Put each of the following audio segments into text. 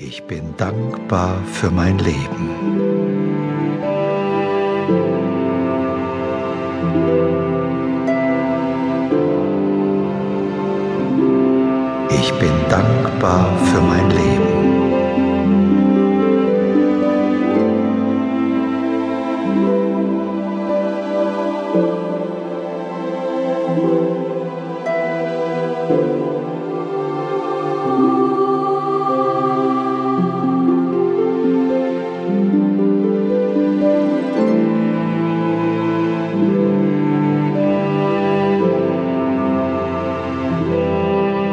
Ich bin dankbar für mein Leben. Ich bin dankbar für mein Leben.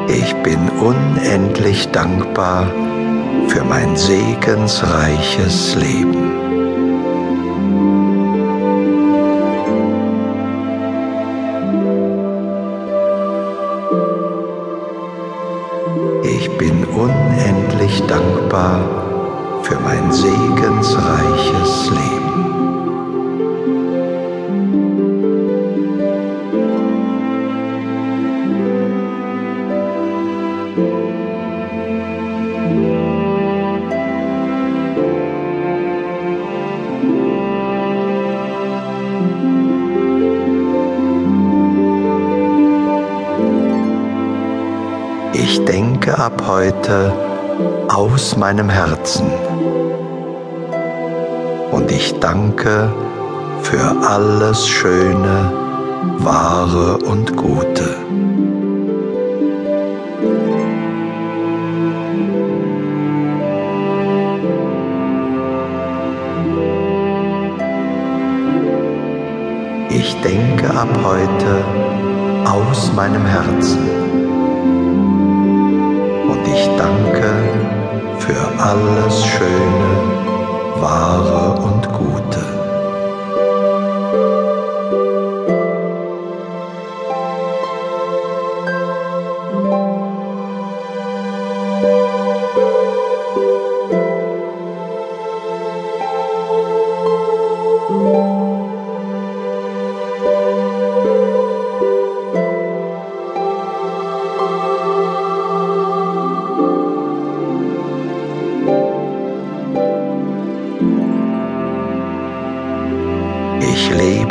Ich bin unendlich dankbar für mein segensreiches Leben. Ich bin unendlich dankbar für mein segensreiches Leben. Ich denke ab heute aus meinem Herzen und ich danke für alles Schöne, Wahre und Gute. Ich denke ab heute aus meinem Herzen ich danke für alles Schöne,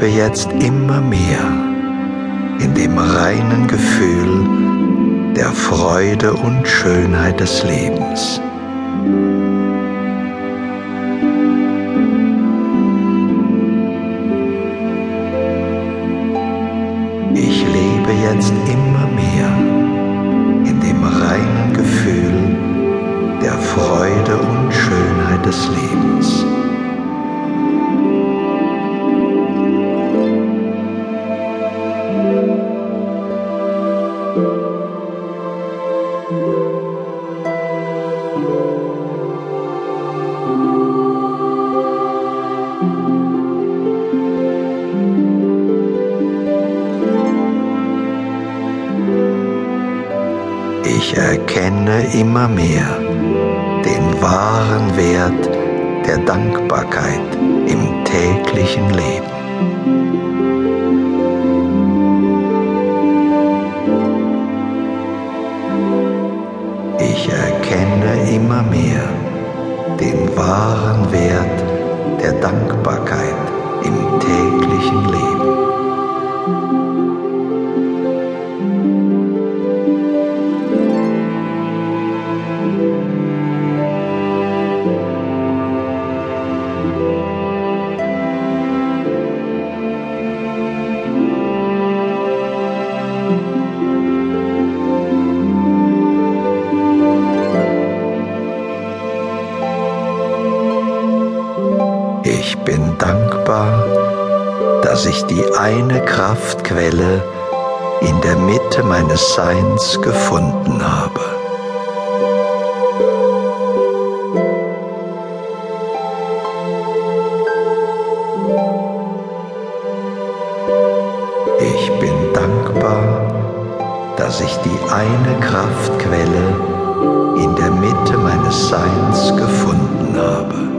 lebe jetzt immer mehr in dem reinen Gefühl der Freude und Schönheit des Lebens. Ich lebe jetzt immer Ich erkenne immer mehr den wahren Wert der Dankbarkeit im täglichen Leben. Ich erkenne immer mehr den wahren Wert der Dankbarkeit im täglichen Leben. Bin dankbar, dass ich die eine Kraftquelle in der Mitte meines Seins gefunden habe. Ich bin dankbar, dass ich die eine Kraftquelle in der Mitte meines Seins gefunden habe.